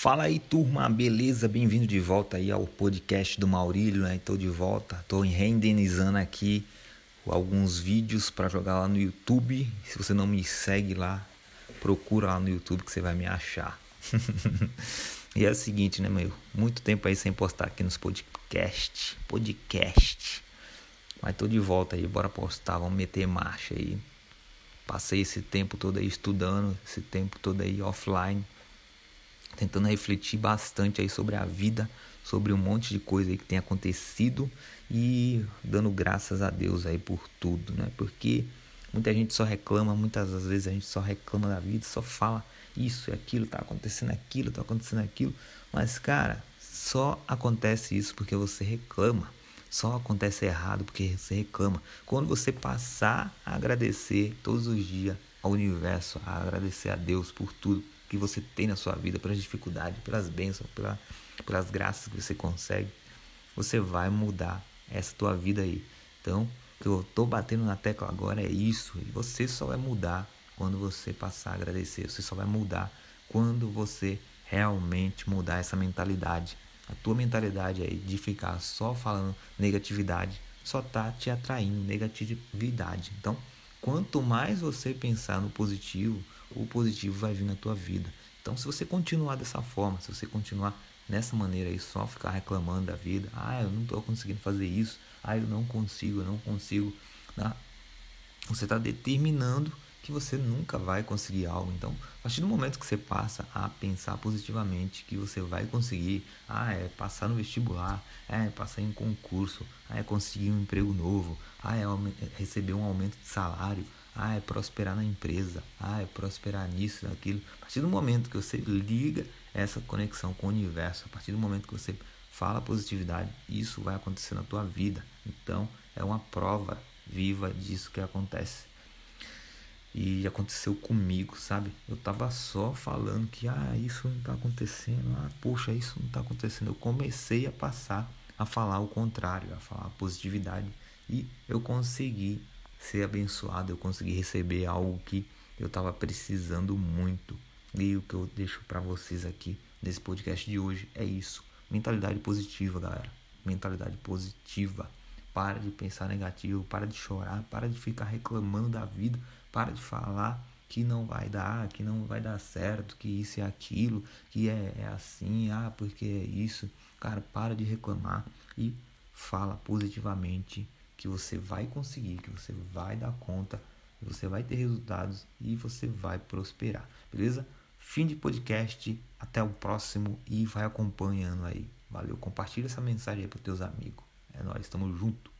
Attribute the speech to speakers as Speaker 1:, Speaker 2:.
Speaker 1: Fala aí, turma, beleza? Bem-vindo de volta aí ao podcast do Maurílio, né? Estou de volta, estou renderizando aqui alguns vídeos para jogar lá no YouTube. Se você não me segue lá, procura lá no YouTube que você vai me achar. e é o seguinte, né, meu? Muito tempo aí sem postar aqui nos podcast, podcast. Mas tô de volta aí, bora postar, vamos meter marcha aí. Passei esse tempo todo aí estudando, esse tempo todo aí offline tentando refletir bastante aí sobre a vida, sobre um monte de coisa aí que tem acontecido e dando graças a Deus aí por tudo, né? Porque muita gente só reclama, muitas das vezes a gente só reclama da vida, só fala isso e aquilo, tá acontecendo aquilo, tá acontecendo aquilo, mas cara, só acontece isso porque você reclama. Só acontece errado porque você reclama. Quando você passar a agradecer todos os dias ao universo, a agradecer a Deus por tudo, que você tem na sua vida, pelas dificuldades, pelas bênçãos, pela, pelas graças que você consegue, você vai mudar essa tua vida aí. Então, o que eu tô batendo na tecla agora é isso. E você só vai mudar quando você passar a agradecer. Você só vai mudar quando você realmente mudar essa mentalidade. A tua mentalidade aí de ficar só falando negatividade só tá te atraindo negatividade. Então, quanto mais você pensar no positivo, o positivo vai vir na tua vida. Então, se você continuar dessa forma, se você continuar nessa maneira aí, só ficar reclamando da vida, ah, eu não estou conseguindo fazer isso, ah, eu não consigo, eu não consigo, né? você está determinando que você nunca vai conseguir algo. Então, a partir do momento que você passa a pensar positivamente que você vai conseguir, ah, é passar no vestibular, é passar em concurso, ah, é conseguir um emprego novo, ah, é receber um aumento de salário, ah, é prosperar na empresa, ah, é prosperar nisso, naquilo. A partir do momento que você liga essa conexão com o universo, a partir do momento que você fala positividade, isso vai acontecer na tua vida. Então, é uma prova viva disso que acontece. E aconteceu comigo, sabe? Eu tava só falando que ah, isso não tá acontecendo, ah, poxa, isso não tá acontecendo. Eu comecei a passar a falar o contrário, a falar positividade e eu consegui ser abençoado, eu consegui receber algo que eu estava precisando muito. E o que eu deixo para vocês aqui nesse podcast de hoje é isso. Mentalidade positiva, galera. Mentalidade positiva. Para de pensar negativo, para de chorar, para de ficar reclamando da vida, para de falar que não vai dar, que não vai dar certo, que isso é aquilo, que é, é assim, ah, porque é isso. Cara, para de reclamar e fala positivamente que você vai conseguir, que você vai dar conta, você vai ter resultados e você vai prosperar, beleza? Fim de podcast, até o próximo e vai acompanhando aí. Valeu, compartilha essa mensagem aí para teus amigos. É nós, estamos juntos.